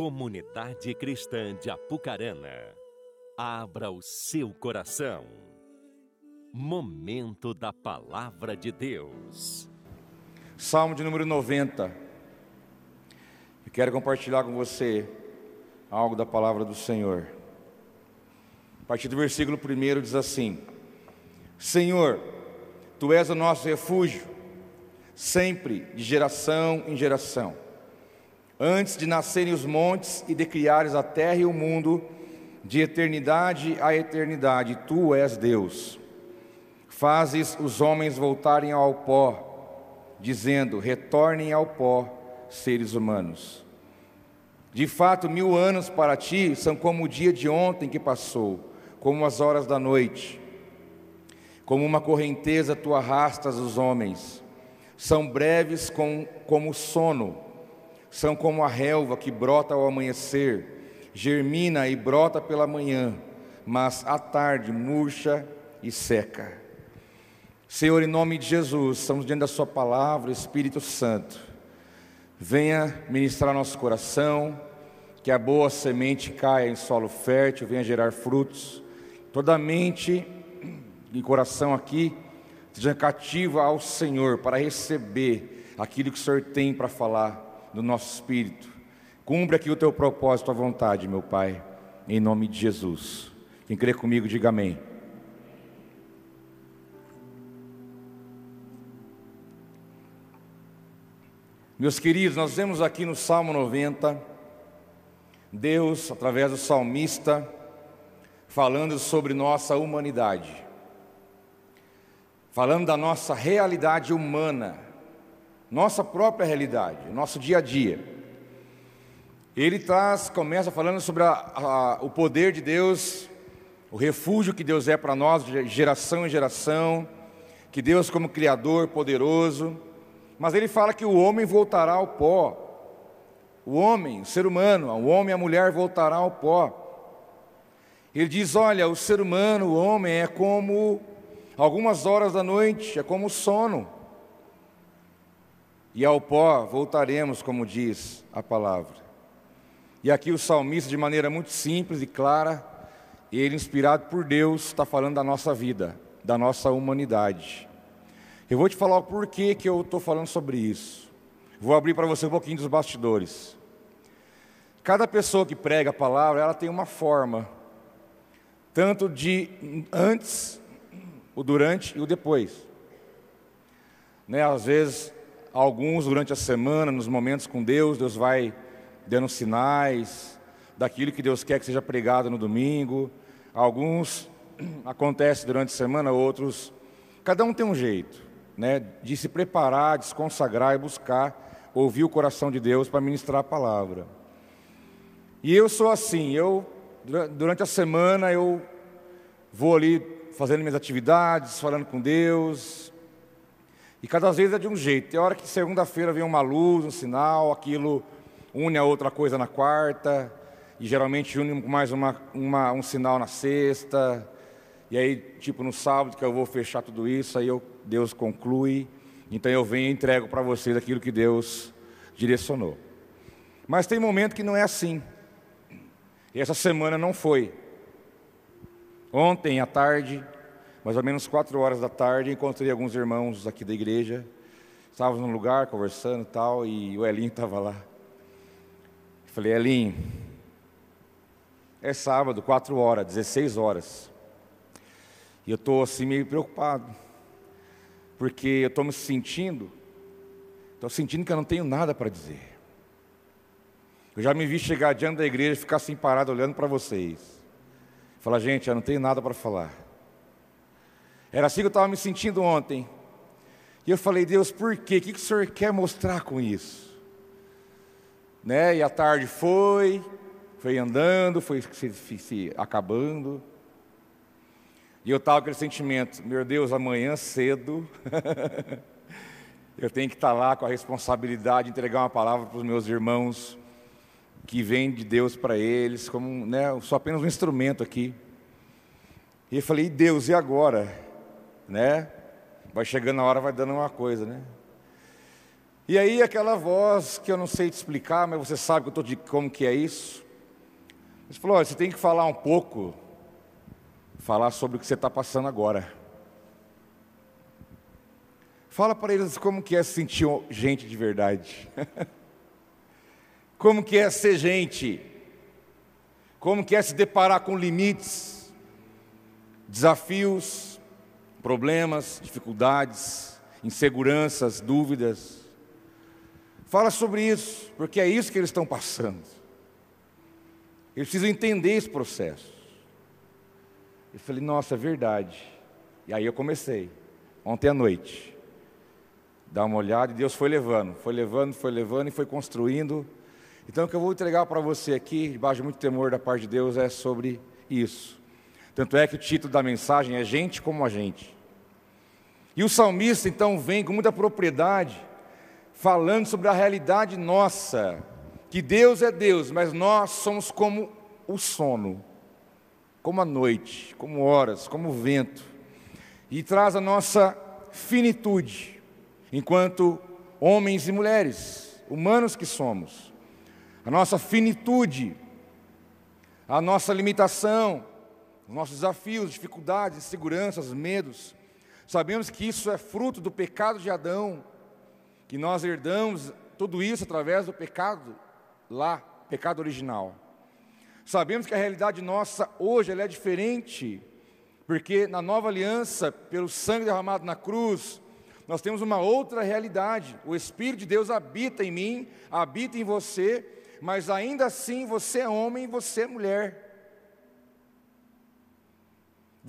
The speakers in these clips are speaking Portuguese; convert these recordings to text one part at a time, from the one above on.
Comunidade Cristã de Apucarana, abra o seu coração. Momento da Palavra de Deus. Salmo de número 90. Eu quero compartilhar com você algo da palavra do Senhor. A partir do versículo 1 diz assim: Senhor, tu és o nosso refúgio, sempre, de geração em geração. Antes de nascerem os montes e de criares a terra e o mundo, de eternidade a eternidade, tu és Deus. Fazes os homens voltarem ao pó, dizendo: retornem ao pó, seres humanos. De fato, mil anos para ti são como o dia de ontem que passou, como as horas da noite. Como uma correnteza tu arrastas os homens, são breves com, como o sono, são como a relva que brota ao amanhecer, germina e brota pela manhã, mas à tarde murcha e seca. Senhor, em nome de Jesus, estamos diante da Sua palavra, Espírito Santo, venha ministrar nosso coração, que a boa semente caia em solo fértil, venha gerar frutos, toda mente e coração aqui seja cativa ao Senhor para receber aquilo que o Senhor tem para falar no nosso espírito. Cumpre aqui o teu propósito, a vontade, meu Pai, em nome de Jesus. Quem crê comigo, diga amém. Meus queridos, nós vemos aqui no Salmo 90, Deus, através do salmista, falando sobre nossa humanidade, falando da nossa realidade humana, nossa própria realidade, nosso dia a dia. Ele traz, começa falando sobre a, a, o poder de Deus, o refúgio que Deus é para nós, de geração em geração, que Deus, como Criador poderoso, mas ele fala que o homem voltará ao pó. O homem, o ser humano, o homem e a mulher voltará ao pó. Ele diz: Olha, o ser humano, o homem, é como algumas horas da noite, é como sono. E ao pó voltaremos, como diz a palavra. E aqui o salmista, de maneira muito simples e clara, ele, inspirado por Deus, está falando da nossa vida, da nossa humanidade. Eu vou te falar o porquê que eu estou falando sobre isso. Vou abrir para você um pouquinho dos bastidores. Cada pessoa que prega a palavra, ela tem uma forma, tanto de antes, o durante e o depois. Né, às vezes, alguns durante a semana, nos momentos com Deus, Deus vai dando sinais daquilo que Deus quer que seja pregado no domingo. Alguns acontece durante a semana, outros. Cada um tem um jeito né, de se preparar, de se consagrar e buscar ouvir o coração de Deus para ministrar a palavra. E eu sou assim, eu durante a semana eu vou ali fazendo minhas atividades, falando com Deus, e cada vez é de um jeito. Tem hora que segunda-feira vem uma luz, um sinal, aquilo une a outra coisa na quarta, e geralmente une mais uma, uma, um sinal na sexta, e aí, tipo, no sábado que eu vou fechar tudo isso, aí eu, Deus conclui. Então eu venho e entrego para vocês aquilo que Deus direcionou. Mas tem momento que não é assim. E essa semana não foi. Ontem à tarde, mais ou menos quatro horas da tarde, encontrei alguns irmãos aqui da igreja. Estávamos num lugar conversando e tal, e o Elinho estava lá. falei, Elinho, é sábado, quatro horas, 16 horas. E eu estou assim meio preocupado, porque eu estou me sentindo, estou sentindo que eu não tenho nada para dizer. Eu já me vi chegar diante da igreja e ficar assim parado olhando para vocês. Falar, gente, eu não tenho nada para falar. Era assim que eu estava me sentindo ontem. E eu falei, Deus, por quê? O que, o Senhor quer mostrar com isso? Né? E a tarde foi, foi andando, foi se, se, acabando. E eu estava com aquele sentimento, meu Deus, amanhã cedo eu tenho que estar tá lá com a responsabilidade de entregar uma palavra para os meus irmãos que vem de Deus para eles, como, né, sou apenas um instrumento aqui. E eu falei, Deus, e agora? Né? Vai chegando a hora, vai dando uma coisa, né? E aí aquela voz que eu não sei te explicar, mas você sabe que eu estou de como que é isso. Ele falou, olha, você tem que falar um pouco, falar sobre o que você está passando agora. Fala para eles como que é sentir gente de verdade. como que é ser gente. Como que é se deparar com limites, desafios, problemas, dificuldades, inseguranças, dúvidas. Fala sobre isso, porque é isso que eles estão passando. Eles precisam entender esse processo. Eu falei, nossa, é verdade. E aí eu comecei, ontem à noite dar uma olhada, e Deus foi levando, foi levando, foi levando e foi construindo. Então, o que eu vou entregar para você aqui, debaixo de muito temor da parte de Deus, é sobre isso. Tanto é que o título da mensagem é Gente como a Gente. E o salmista, então, vem com muita propriedade, falando sobre a realidade nossa, que Deus é Deus, mas nós somos como o sono, como a noite, como horas, como o vento, e traz a nossa finitude enquanto homens e mulheres, humanos que somos, a nossa finitude, a nossa limitação, nossos desafios, dificuldades, inseguranças, medos, sabemos que isso é fruto do pecado de Adão, que nós herdamos tudo isso através do pecado lá, pecado original. Sabemos que a realidade nossa hoje é diferente, porque na nova aliança, pelo sangue derramado na cruz, nós temos uma outra realidade. O Espírito de Deus habita em mim, habita em você, mas ainda assim você é homem e você é mulher.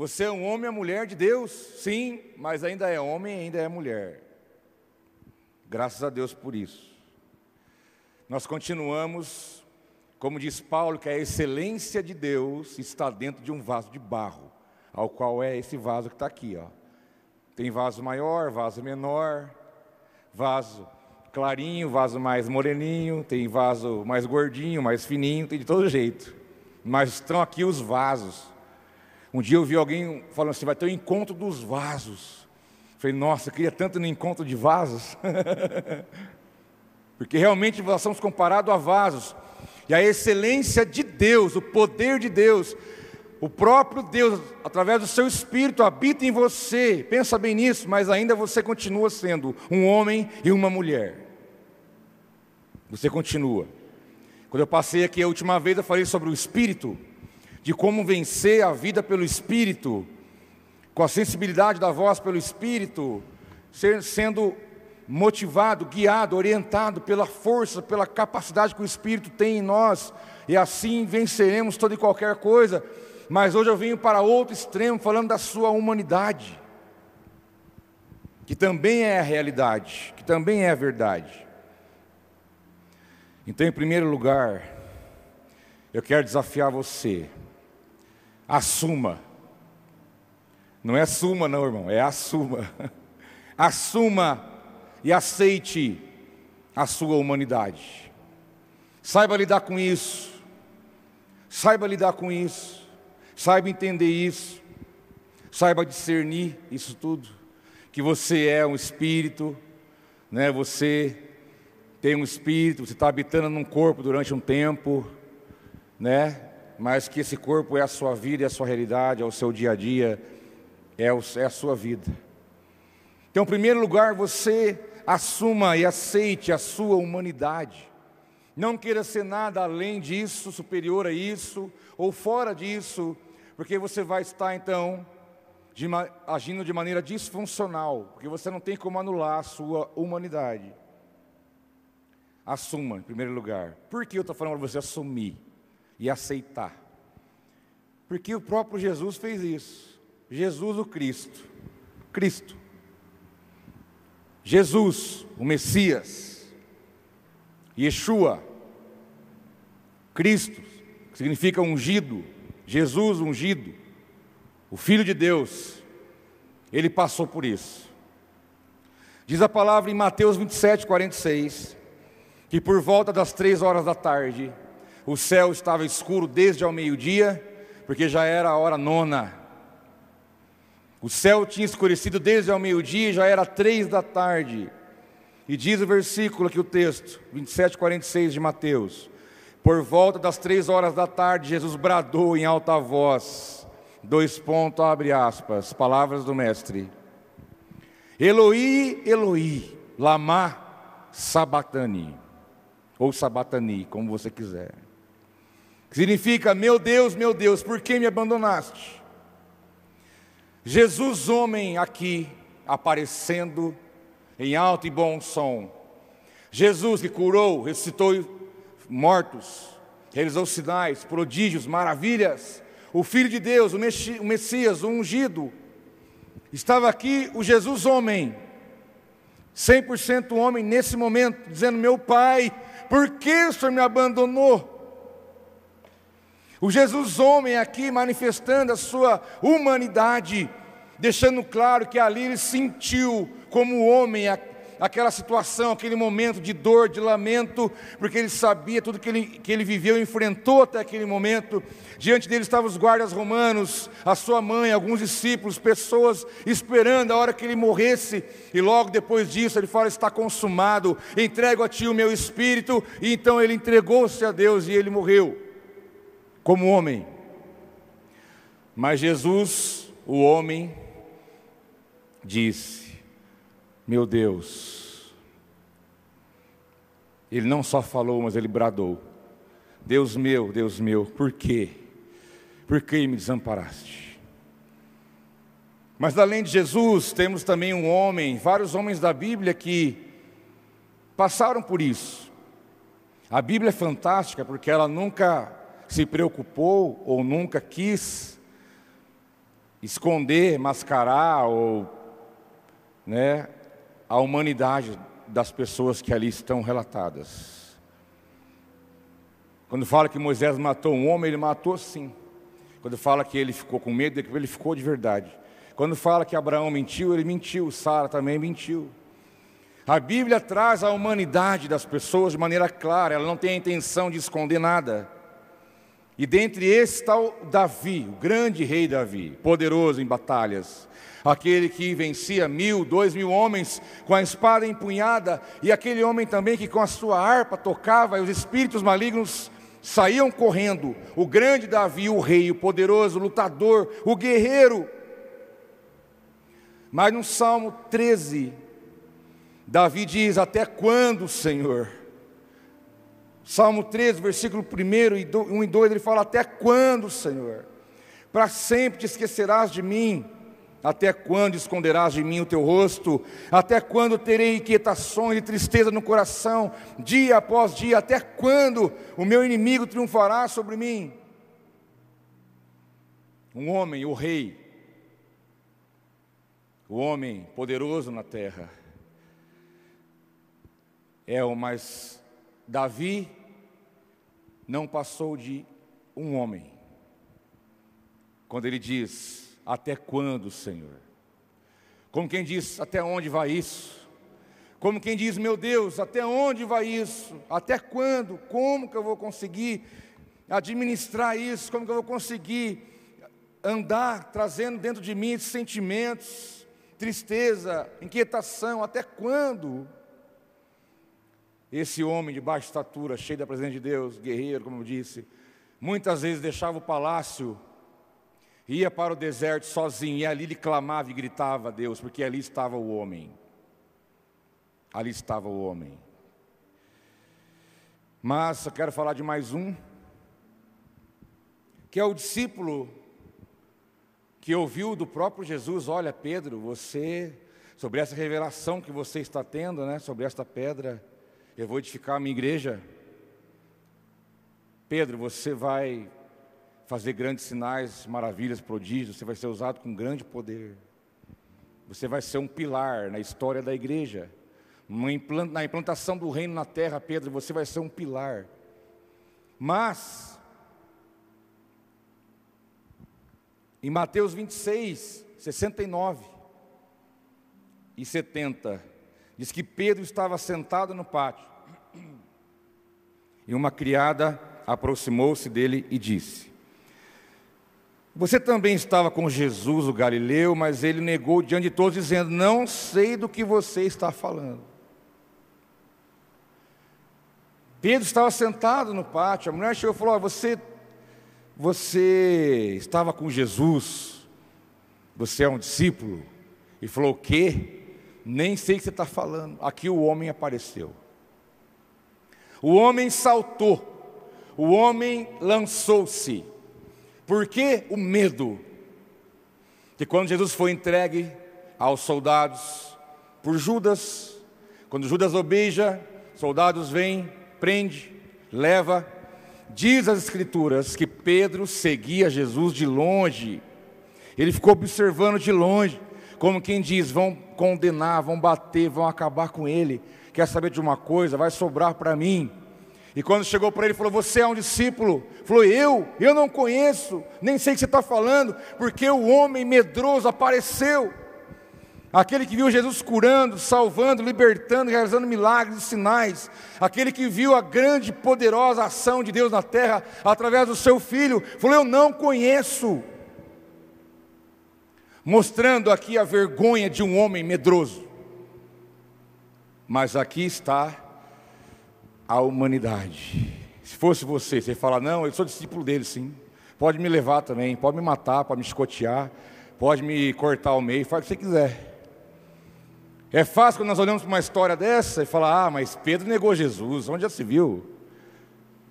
Você é um homem e mulher de Deus, sim, mas ainda é homem e ainda é mulher. Graças a Deus por isso. Nós continuamos, como diz Paulo, que a excelência de Deus está dentro de um vaso de barro, ao qual é esse vaso que está aqui, ó. Tem vaso maior, vaso menor, vaso clarinho, vaso mais moreninho, tem vaso mais gordinho, mais fininho, tem de todo jeito. Mas estão aqui os vasos. Um dia eu vi alguém falando assim: vai ter o um encontro dos vasos. Falei, nossa, eu queria tanto no encontro de vasos. Porque realmente nós somos comparados a vasos. E a excelência de Deus, o poder de Deus, o próprio Deus, através do seu espírito, habita em você. Pensa bem nisso, mas ainda você continua sendo um homem e uma mulher. Você continua. Quando eu passei aqui a última vez, eu falei sobre o espírito, de como vencer a vida pelo espírito, com a sensibilidade da voz pelo espírito, sendo motivado, guiado, orientado pela força, pela capacidade que o espírito tem em nós, e assim venceremos toda e qualquer coisa mas hoje eu venho para outro extremo, falando da sua humanidade, que também é a realidade, que também é a verdade. Então, em primeiro lugar, eu quero desafiar você, assuma, não é suma, não, irmão, é assuma, assuma e aceite a sua humanidade, saiba lidar com isso, saiba lidar com isso. Saiba entender isso, saiba discernir isso tudo, que você é um espírito, né? Você tem um espírito, você está habitando num corpo durante um tempo, né? Mas que esse corpo é a sua vida, é a sua realidade, é o seu dia a dia, é, o, é a sua vida. Então, em primeiro lugar, você assuma e aceite a sua humanidade. Não queira ser nada além disso, superior a isso, ou fora disso, porque você vai estar então de, agindo de maneira disfuncional, porque você não tem como anular a sua humanidade. Assuma, em primeiro lugar. Por que eu estou falando para você assumir e aceitar? Porque o próprio Jesus fez isso. Jesus, o Cristo. Cristo. Jesus, o Messias. Yeshua. Cristo, que significa ungido Jesus ungido, o Filho de Deus, ele passou por isso. Diz a palavra em Mateus 27, 46, que por volta das três horas da tarde, o céu estava escuro desde ao meio-dia, porque já era a hora nona. O céu tinha escurecido desde ao meio-dia, já era três da tarde. E diz o versículo aqui o texto, 27, 46 de Mateus. Por volta das três horas da tarde, Jesus bradou em alta voz, dois pontos, abre aspas, palavras do mestre. Eloi, Eloi, lama sabatani, ou sabatani, como você quiser. Que significa, meu Deus, meu Deus, por que me abandonaste? Jesus, homem, aqui, aparecendo em alto e bom som. Jesus que curou, ressuscitou mortos, realizou sinais, prodígios, maravilhas. O Filho de Deus, o Messias, o ungido. Estava aqui o Jesus homem, 100% homem nesse momento, dizendo: Meu Pai, por que o Senhor me abandonou? O Jesus homem aqui manifestando a sua humanidade, deixando claro que ali ele sentiu como homem aquela situação, aquele momento de dor, de lamento, porque ele sabia tudo que ele, que ele viveu enfrentou até aquele momento. Diante dele estavam os guardas romanos, a sua mãe, alguns discípulos, pessoas esperando a hora que ele morresse, e logo depois disso ele fala: Está consumado, entrego a ti o meu espírito, e então ele entregou-se a Deus e ele morreu, como homem. Mas Jesus, o homem, disse: meu Deus. Ele não só falou, mas ele bradou: Deus meu, Deus meu, por quê? Por que me desamparaste? Mas além de Jesus, temos também um homem, vários homens da Bíblia que passaram por isso. A Bíblia é fantástica porque ela nunca se preocupou ou nunca quis esconder, mascarar ou né, a humanidade das pessoas que ali estão relatadas. Quando fala que Moisés matou um homem, ele matou sim. Quando fala que ele ficou com medo, ele ficou de verdade. Quando fala que Abraão mentiu, ele mentiu. Sara também mentiu. A Bíblia traz a humanidade das pessoas de maneira clara, ela não tem a intenção de esconder nada. E dentre esses está o Davi, o grande rei Davi, poderoso em batalhas, aquele que vencia mil, dois mil homens com a espada empunhada, e aquele homem também que com a sua harpa tocava, e os espíritos malignos saíam correndo. O grande Davi, o rei, o poderoso, o lutador, o guerreiro. Mas no Salmo 13, Davi diz: Até quando, Senhor? Salmo 13, versículo 1 e 2, ele fala: Até quando, Senhor? Para sempre te esquecerás de mim. Até quando esconderás de mim o teu rosto? Até quando terei inquietações e tristeza no coração, dia após dia? Até quando o meu inimigo triunfará sobre mim? Um homem, o rei, o homem poderoso na terra, é o mais. Davi não passou de um homem. Quando ele diz: até quando, Senhor? Como quem diz: Até onde vai isso? Como quem diz: Meu Deus, até onde vai isso? Até quando? Como que eu vou conseguir administrar isso? Como que eu vou conseguir andar trazendo dentro de mim esses sentimentos, tristeza, inquietação? Até quando? Esse homem de baixa estatura, cheio da presença de Deus, guerreiro, como eu disse, muitas vezes deixava o palácio ia para o deserto sozinho e ali ele clamava e gritava a Deus, porque ali estava o homem. Ali estava o homem. Mas eu quero falar de mais um, que é o discípulo que ouviu do próprio Jesus: Olha, Pedro, você, sobre essa revelação que você está tendo, né, sobre esta pedra, eu vou edificar a minha igreja. Pedro, você vai fazer grandes sinais, maravilhas, prodígios, você vai ser usado com grande poder. Você vai ser um pilar na história da igreja. Na implantação do reino na terra, Pedro, você vai ser um pilar. Mas, em Mateus 26, 69 e 70, diz que Pedro estava sentado no pátio e uma criada aproximou-se dele e disse: você também estava com Jesus, o Galileu, mas ele negou diante de todos, dizendo: Não sei do que você está falando. Pedro estava sentado no pátio, a mulher chegou e falou: Você, você estava com Jesus, você é um discípulo? E falou: O quê? Nem sei o que você está falando. Aqui o homem apareceu. O homem saltou, o homem lançou-se. Por que o medo? Que quando Jesus foi entregue aos soldados por Judas, quando Judas obeja, soldados vêm, prende, leva. Diz as Escrituras que Pedro seguia Jesus de longe, ele ficou observando de longe, como quem diz: vão condenar, vão bater, vão acabar com ele. Quer saber de uma coisa? Vai sobrar para mim. E quando chegou para ele, falou: Você é um discípulo? Falou: Eu? Eu não conheço, nem sei o que você está falando, porque o homem medroso apareceu. Aquele que viu Jesus curando, salvando, libertando, realizando milagres e sinais. Aquele que viu a grande e poderosa ação de Deus na terra através do seu filho. Falou: Eu não conheço. Mostrando aqui a vergonha de um homem medroso. Mas aqui está a humanidade. Se fosse você, você fala: Não, eu sou discípulo dele, sim. Pode me levar também, pode me matar, pode me escotear, pode me cortar ao meio, faz o que você quiser. É fácil quando nós olhamos para uma história dessa e falar: Ah, mas Pedro negou Jesus, onde já se viu?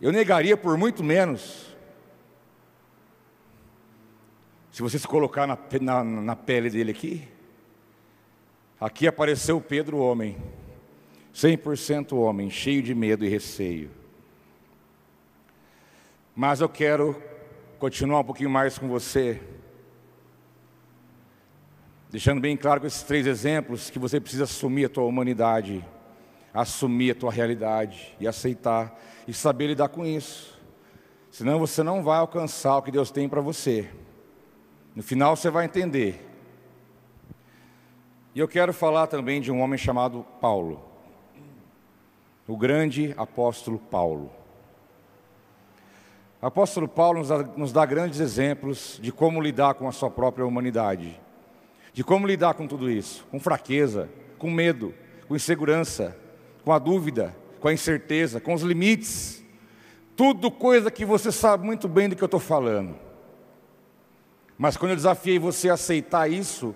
Eu negaria por muito menos. Se você se colocar na, na, na pele dele aqui, aqui apareceu Pedro, homem, 100% homem, cheio de medo e receio. Mas eu quero continuar um pouquinho mais com você Deixando bem claro com esses três exemplos que você precisa assumir a tua humanidade, assumir a tua realidade e aceitar e saber lidar com isso. Senão você não vai alcançar o que Deus tem para você. No final você vai entender. E eu quero falar também de um homem chamado Paulo, o grande apóstolo Paulo. O apóstolo Paulo nos dá, nos dá grandes exemplos de como lidar com a sua própria humanidade de como lidar com tudo isso, com fraqueza, com medo, com insegurança, com a dúvida, com a incerteza, com os limites, tudo coisa que você sabe muito bem do que eu estou falando. Mas quando eu desafiei você a aceitar isso,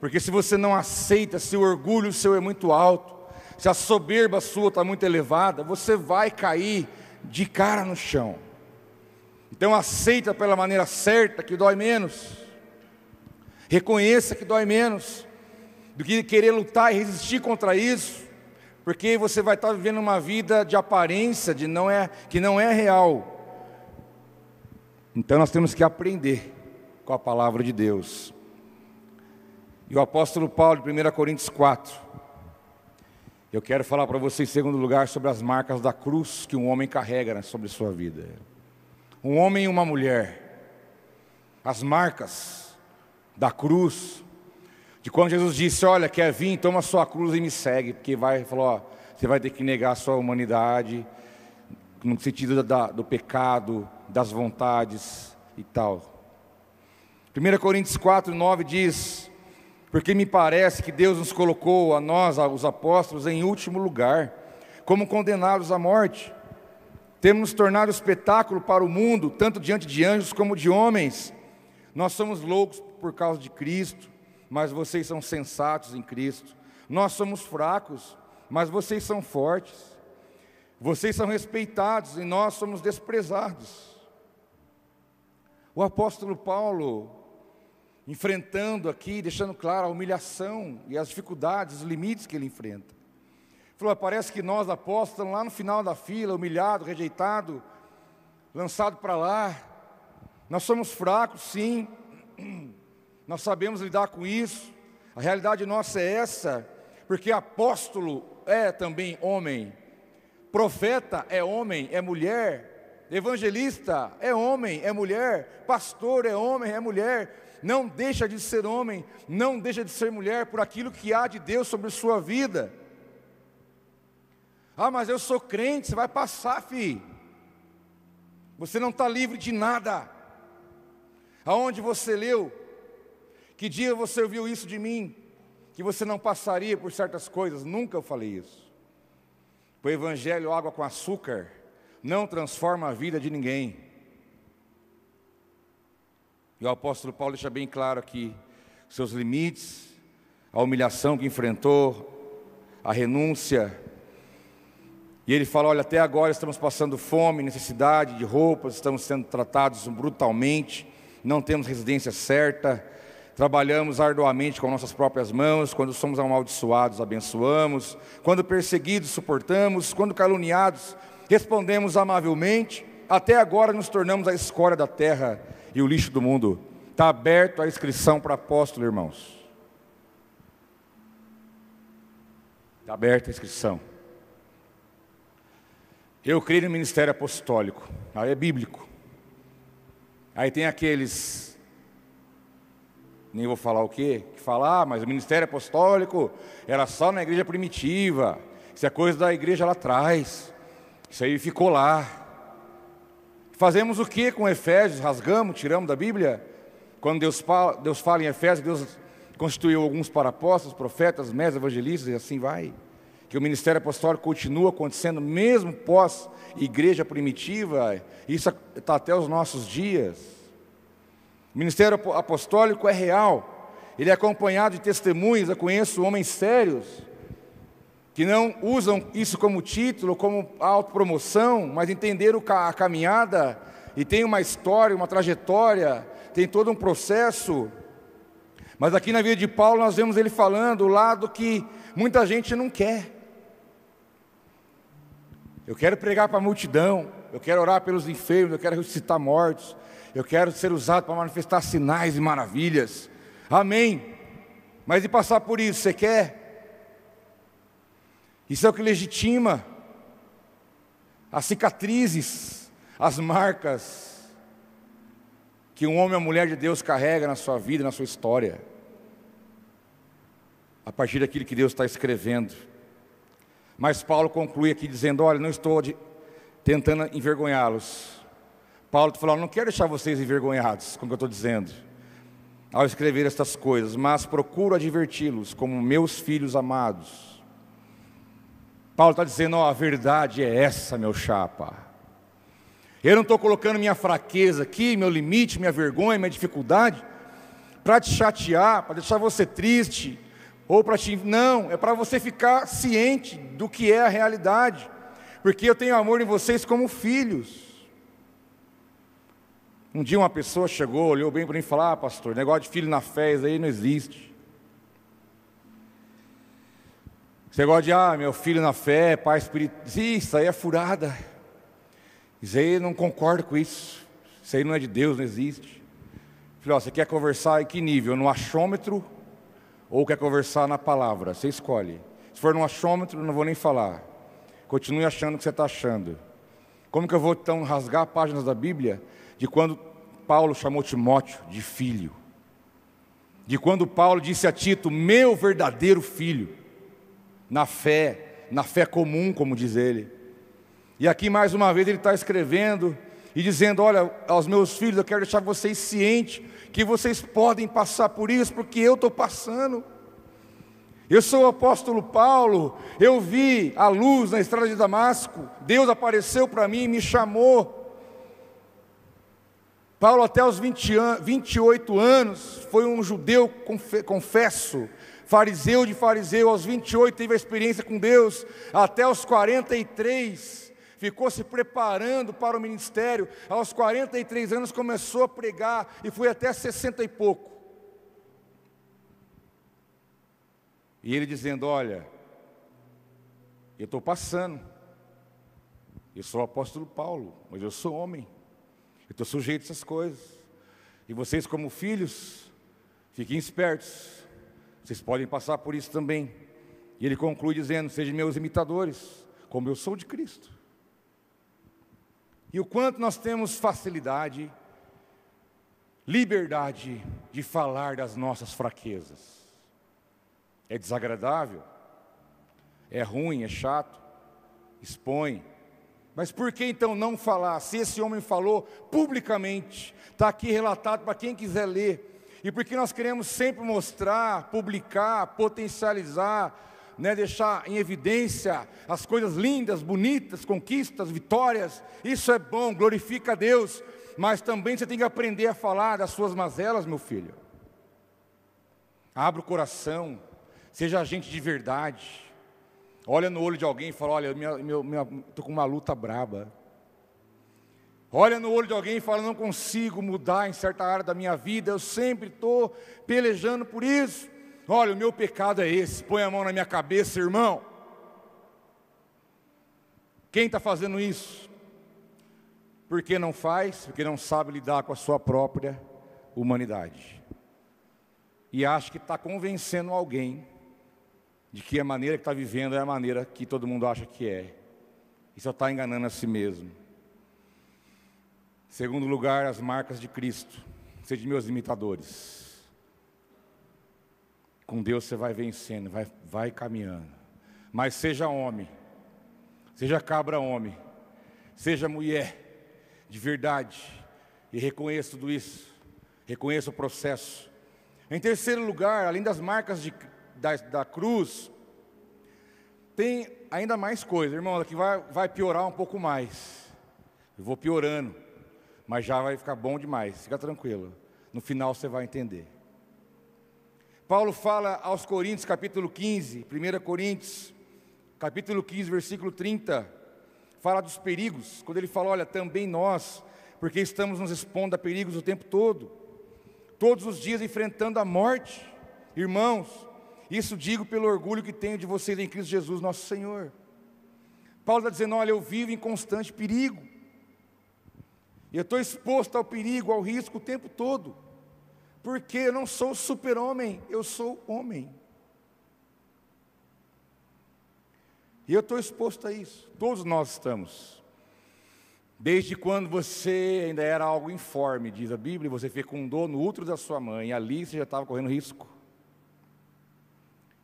porque se você não aceita, se o orgulho seu é muito alto, se a soberba sua está muito elevada, você vai cair de cara no chão. Então aceita pela maneira certa, que dói menos. Reconheça que dói menos do que querer lutar e resistir contra isso, porque você vai estar vivendo uma vida de aparência, de não é, que não é real. Então nós temos que aprender com a palavra de Deus. E o apóstolo Paulo, em 1 Coríntios 4, eu quero falar para você, em segundo lugar, sobre as marcas da cruz que um homem carrega sobre sua vida. Um homem e uma mulher. As marcas da cruz, de quando Jesus disse: Olha, quer vir, toma sua cruz e me segue, porque vai, falou: ó, você vai ter que negar a sua humanidade, no sentido da, do pecado, das vontades e tal. 1 Coríntios 4, 9 diz: Porque me parece que Deus nos colocou, a nós, os apóstolos, em último lugar, como condenados à morte. Temos nos tornado espetáculo para o mundo, tanto diante de anjos como de homens. Nós somos loucos por causa de Cristo, mas vocês são sensatos em Cristo. Nós somos fracos, mas vocês são fortes. Vocês são respeitados e nós somos desprezados. O apóstolo Paulo, enfrentando aqui, deixando claro a humilhação e as dificuldades, os limites que ele enfrenta. Falou: parece que nós, apóstolos, lá no final da fila, humilhado, rejeitado, lançado para lá, nós somos fracos, sim, nós sabemos lidar com isso, a realidade nossa é essa, porque apóstolo é também homem, profeta é homem, é mulher, evangelista é homem, é mulher, pastor é homem, é mulher, não deixa de ser homem, não deixa de ser mulher por aquilo que há de Deus sobre sua vida. Ah, mas eu sou crente, você vai passar, filho. Você não está livre de nada. Aonde você leu que dia você ouviu isso de mim? Que você não passaria por certas coisas? Nunca eu falei isso. o evangelho água com açúcar não transforma a vida de ninguém. E o apóstolo Paulo deixa bem claro aqui seus limites, a humilhação que enfrentou, a renúncia. E ele fala: olha, até agora estamos passando fome, necessidade de roupas, estamos sendo tratados brutalmente, não temos residência certa, trabalhamos arduamente com nossas próprias mãos, quando somos amaldiçoados, abençoamos, quando perseguidos, suportamos, quando caluniados, respondemos amavelmente, até agora nos tornamos a escória da terra e o lixo do mundo. Está aberto a inscrição para apóstolo, irmãos. Está aberta a inscrição. Eu creio no ministério apostólico, aí é bíblico. Aí tem aqueles, nem vou falar o quê, que falar, ah, mas o ministério apostólico era só na igreja primitiva, isso é coisa da igreja lá atrás, isso aí ficou lá. Fazemos o que com Efésios? Rasgamos, tiramos da Bíblia? Quando Deus fala, Deus fala em Efésios, Deus constituiu alguns para apóstolos, profetas, mestres, evangelistas e assim vai. Que o ministério apostólico continua acontecendo mesmo pós igreja primitiva, isso está até os nossos dias. O ministério apostólico é real, ele é acompanhado de testemunhas. Eu conheço homens sérios que não usam isso como título, como autopromoção, mas entenderam a caminhada e tem uma história, uma trajetória, tem todo um processo. Mas aqui na vida de Paulo nós vemos ele falando o lado que muita gente não quer. Eu quero pregar para a multidão, eu quero orar pelos enfermos, eu quero ressuscitar mortos, eu quero ser usado para manifestar sinais e maravilhas. Amém. Mas e passar por isso, você quer? Isso é o que legitima as cicatrizes, as marcas, que um homem ou mulher de Deus carrega na sua vida, na sua história, a partir daquilo que Deus está escrevendo. Mas Paulo conclui aqui dizendo: Olha, não estou de, tentando envergonhá-los. Paulo falando: Não quero deixar vocês envergonhados com o que eu estou dizendo, ao escrever estas coisas, mas procuro adverti-los como meus filhos amados. Paulo está dizendo: Ó, a verdade é essa, meu chapa. Eu não estou colocando minha fraqueza aqui, meu limite, minha vergonha, minha dificuldade, para te chatear, para deixar você triste, ou para te. Não, é para você ficar ciente do que é a realidade, porque eu tenho amor em vocês como filhos. Um dia uma pessoa chegou, olhou bem para mim e falou: Ah, pastor, negócio de filho na fé, isso aí não existe. Esse negócio de, ah, meu filho na fé, pai espiritual, isso aí é furada. Isso aí não concordo com isso. Isso aí não é de Deus, não existe. Falei, ó, você quer conversar em que nível? No achômetro ou quer conversar na palavra? Você escolhe. Se for no achômetro, não vou nem falar. Continue achando o que você está achando. Como que eu vou então rasgar páginas da Bíblia de quando Paulo chamou Timóteo de filho? De quando Paulo disse a Tito, meu verdadeiro filho, na fé, na fé comum, como diz ele. E aqui mais uma vez ele está escrevendo e dizendo: Olha, aos meus filhos, eu quero deixar vocês cientes que vocês podem passar por isso, porque eu estou passando. Eu sou o apóstolo Paulo, eu vi a luz na estrada de Damasco, Deus apareceu para mim e me chamou. Paulo, até os 20 an 28 anos, foi um judeu, confesso, fariseu de fariseu, aos 28 teve a experiência com Deus, até os 43 ficou se preparando para o ministério, aos 43 anos começou a pregar e foi até 60 e pouco. E ele dizendo: Olha, eu estou passando, eu sou o apóstolo Paulo, mas eu sou homem, eu estou sujeito a essas coisas. E vocês, como filhos, fiquem espertos, vocês podem passar por isso também. E ele conclui dizendo: Sejam meus imitadores, como eu sou de Cristo. E o quanto nós temos facilidade, liberdade de falar das nossas fraquezas. É desagradável, é ruim, é chato, expõe. Mas por que então não falar? Se esse homem falou publicamente, está aqui relatado para quem quiser ler. E porque nós queremos sempre mostrar, publicar, potencializar, né, deixar em evidência as coisas lindas, bonitas, conquistas, vitórias. Isso é bom, glorifica a Deus. Mas também você tem que aprender a falar das suas mazelas, meu filho. Abra o coração, seja gente de verdade. Olha no olho de alguém e fala: Olha, estou com uma luta braba. Olha no olho de alguém e fala: Não consigo mudar em certa área da minha vida, eu sempre estou pelejando por isso. Olha, o meu pecado é esse. Põe a mão na minha cabeça, irmão. Quem está fazendo isso? Porque não faz? Porque não sabe lidar com a sua própria humanidade. E acha que está convencendo alguém de que a maneira que está vivendo é a maneira que todo mundo acha que é. E só está enganando a si mesmo. Segundo lugar, as marcas de Cristo. Sede meus imitadores. Com Deus você vai vencendo, vai, vai caminhando. Mas seja homem, seja cabra homem, seja mulher de verdade, e reconheça tudo isso, reconheça o processo. Em terceiro lugar, além das marcas de, da, da cruz, tem ainda mais coisa, irmão, que vai, vai piorar um pouco mais. Eu vou piorando, mas já vai ficar bom demais, fica tranquilo. No final você vai entender. Paulo fala aos Coríntios, capítulo 15, 1 Coríntios, capítulo 15, versículo 30, fala dos perigos, quando ele fala: Olha, também nós, porque estamos nos expondo a perigos o tempo todo, todos os dias enfrentando a morte, irmãos, isso digo pelo orgulho que tenho de vocês em Cristo Jesus, nosso Senhor. Paulo está dizendo: Olha, eu vivo em constante perigo, eu estou exposto ao perigo, ao risco o tempo todo porque eu não sou super-homem, eu sou homem. E eu estou exposto a isso, todos nós estamos. Desde quando você ainda era algo informe, diz a Bíblia, você fecundou no útero da sua mãe, ali você já estava correndo risco.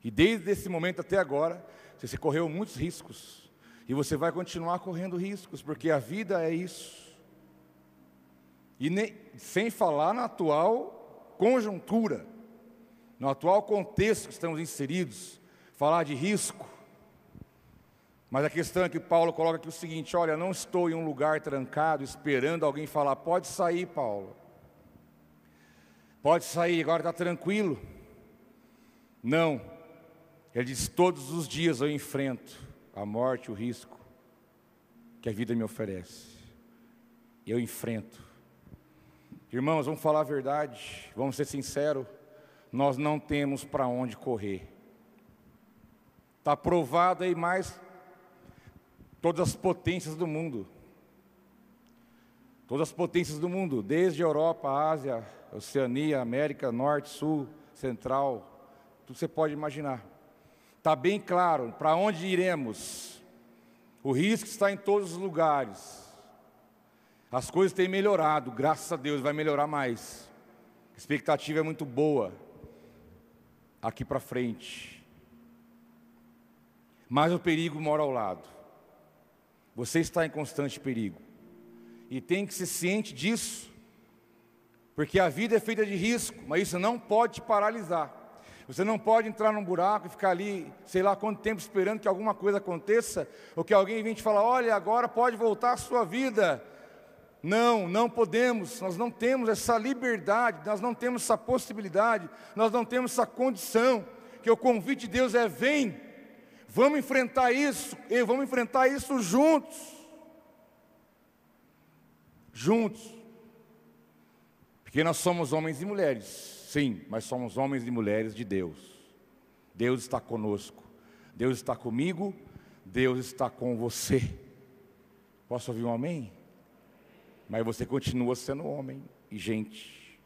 E desde esse momento até agora, você correu muitos riscos. E você vai continuar correndo riscos, porque a vida é isso. E nem, sem falar na atual conjuntura, no atual contexto que estamos inseridos, falar de risco. Mas a questão é que Paulo coloca aqui o seguinte: olha, não estou em um lugar trancado esperando alguém falar, pode sair, Paulo. Pode sair, agora está tranquilo. Não. Ele diz: todos os dias eu enfrento a morte, o risco que a vida me oferece. Eu enfrento. Irmãos, vamos falar a verdade, vamos ser sinceros, nós não temos para onde correr. Está provado aí mais todas as potências do mundo. Todas as potências do mundo, desde Europa, Ásia, Oceania, América, Norte, Sul, Central, tudo você pode imaginar. Está bem claro para onde iremos. O risco está em todos os lugares. As coisas têm melhorado, graças a Deus vai melhorar mais. A expectativa é muito boa aqui para frente. Mas o perigo mora ao lado. Você está em constante perigo. E tem que ser ciente disso. Porque a vida é feita de risco, mas isso não pode te paralisar. Você não pode entrar num buraco e ficar ali, sei lá quanto tempo esperando que alguma coisa aconteça, ou que alguém venha te falar: olha, agora pode voltar a sua vida. Não, não podemos, nós não temos essa liberdade, nós não temos essa possibilidade, nós não temos essa condição, que o convite de Deus é: vem, vamos enfrentar isso, e vamos enfrentar isso juntos. Juntos. Porque nós somos homens e mulheres, sim, mas somos homens e mulheres de Deus. Deus está conosco, Deus está comigo, Deus está com você. Posso ouvir um amém? Mas você continua sendo homem e gente.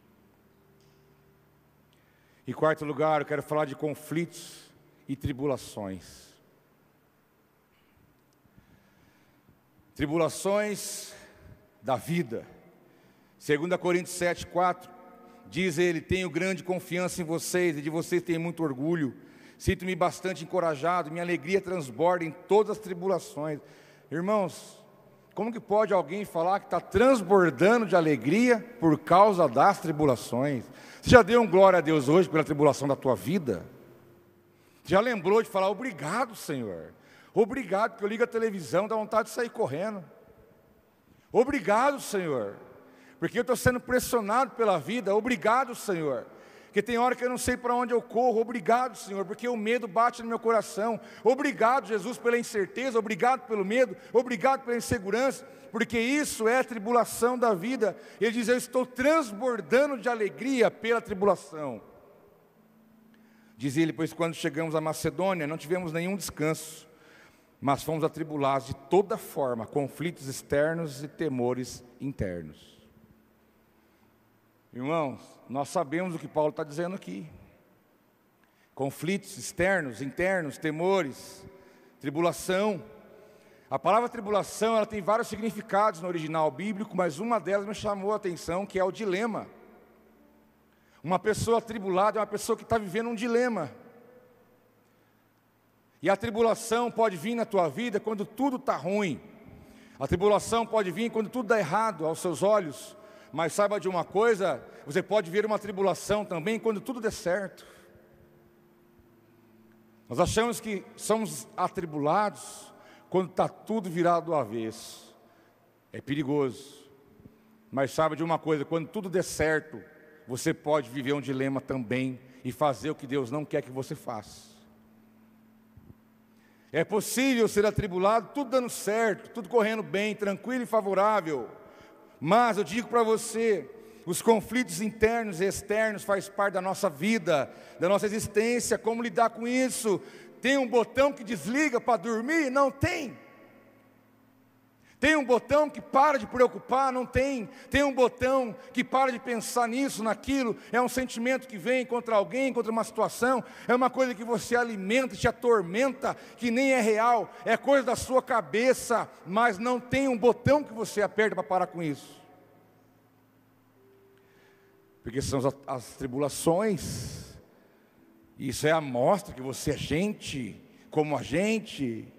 Em quarto lugar, eu quero falar de conflitos e tribulações. Tribulações da vida. 2 Coríntios 7, 4, diz ele: Tenho grande confiança em vocês e de vocês tenho muito orgulho. Sinto-me bastante encorajado, minha alegria transborda em todas as tribulações. Irmãos, como que pode alguém falar que está transbordando de alegria por causa das tribulações? Você já deu um glória a Deus hoje pela tribulação da tua vida? Já lembrou de falar obrigado, Senhor. Obrigado, porque eu ligo a televisão, dá vontade de sair correndo. Obrigado, Senhor, porque eu estou sendo pressionado pela vida. Obrigado, Senhor. Que tem hora que eu não sei para onde eu corro. Obrigado, Senhor, porque o medo bate no meu coração. Obrigado, Jesus, pela incerteza. Obrigado pelo medo. Obrigado pela insegurança, porque isso é a tribulação da vida. Ele diz: Eu estou transbordando de alegria pela tribulação. Diz ele, pois quando chegamos à Macedônia, não tivemos nenhum descanso, mas fomos atribulados de toda forma, conflitos externos e temores internos. Irmãos, nós sabemos o que Paulo está dizendo aqui. Conflitos externos, internos, temores, tribulação. A palavra tribulação ela tem vários significados no original bíblico, mas uma delas me chamou a atenção, que é o dilema. Uma pessoa atribulada é uma pessoa que está vivendo um dilema. E a tribulação pode vir na tua vida quando tudo está ruim. A tribulação pode vir quando tudo dá errado aos seus olhos. Mas saiba de uma coisa: você pode ver uma tribulação também quando tudo der certo. Nós achamos que somos atribulados quando está tudo virado do avesso. É perigoso. Mas saiba de uma coisa: quando tudo der certo, você pode viver um dilema também e fazer o que Deus não quer que você faça. É possível ser atribulado, tudo dando certo, tudo correndo bem, tranquilo e favorável. Mas eu digo para você, os conflitos internos e externos faz parte da nossa vida, da nossa existência, como lidar com isso? Tem um botão que desliga para dormir? Não tem. Tem um botão que para de preocupar? Não tem. Tem um botão que para de pensar nisso, naquilo. É um sentimento que vem contra alguém, contra uma situação. É uma coisa que você alimenta, te atormenta, que nem é real. É coisa da sua cabeça, mas não tem um botão que você aperta para parar com isso. Porque são as, as tribulações. Isso é a mostra que você é gente, como a gente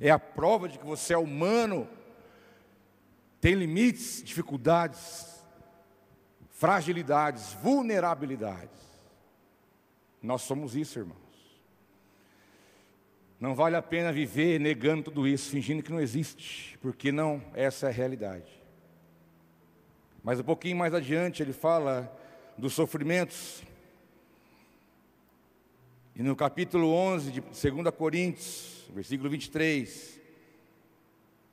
é a prova de que você é humano, tem limites, dificuldades, fragilidades, vulnerabilidades. Nós somos isso, irmãos. Não vale a pena viver negando tudo isso, fingindo que não existe, porque não, essa é a realidade. Mas um pouquinho mais adiante ele fala dos sofrimentos. E no capítulo 11 de 2 Coríntios, versículo 23,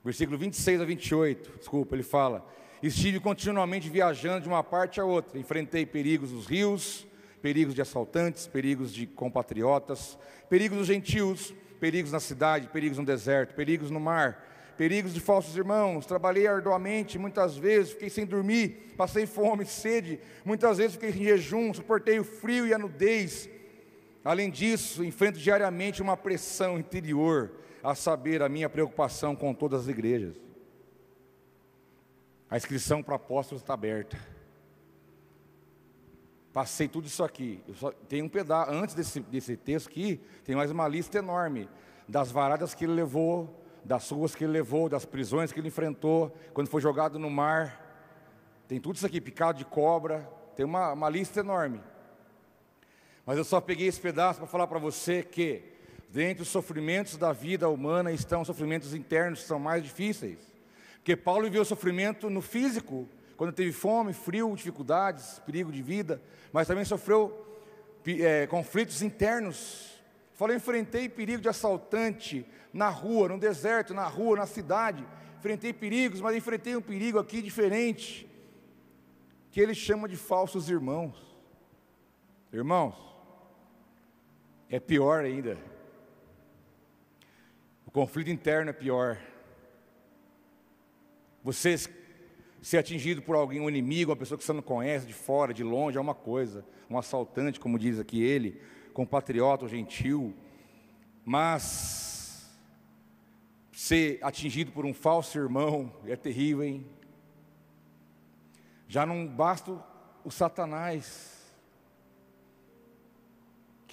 versículo 26 a 28, desculpa, ele fala: Estive continuamente viajando de uma parte a outra, enfrentei perigos dos rios, perigos de assaltantes, perigos de compatriotas, perigos dos gentios, perigos na cidade, perigos no deserto, perigos no mar, perigos de falsos irmãos. Trabalhei arduamente, muitas vezes fiquei sem dormir, passei fome, sede, muitas vezes fiquei em jejum, suportei o frio e a nudez. Além disso, enfrento diariamente uma pressão interior, a saber, a minha preocupação com todas as igrejas. A inscrição para apóstolos está aberta. Passei tudo isso aqui. Eu só, tem um pedaço, antes desse, desse texto aqui, tem mais uma lista enorme das varadas que ele levou, das ruas que ele levou, das prisões que ele enfrentou, quando foi jogado no mar. Tem tudo isso aqui, picado de cobra, tem uma, uma lista enorme. Mas eu só peguei esse pedaço para falar para você que, dentre os sofrimentos da vida humana, estão sofrimentos internos que são mais difíceis. Porque Paulo viveu sofrimento no físico, quando teve fome, frio, dificuldades, perigo de vida, mas também sofreu é, conflitos internos. Falei, enfrentei perigo de assaltante na rua, no deserto, na rua, na cidade. Enfrentei perigos, mas enfrentei um perigo aqui diferente, que ele chama de falsos irmãos. Irmãos, é pior ainda. O conflito interno é pior. Você ser atingido por alguém, um inimigo, uma pessoa que você não conhece, de fora, de longe, é uma coisa. Um assaltante, como diz aqui ele, compatriota, gentil. Mas ser atingido por um falso irmão é terrível, hein? Já não basta o Satanás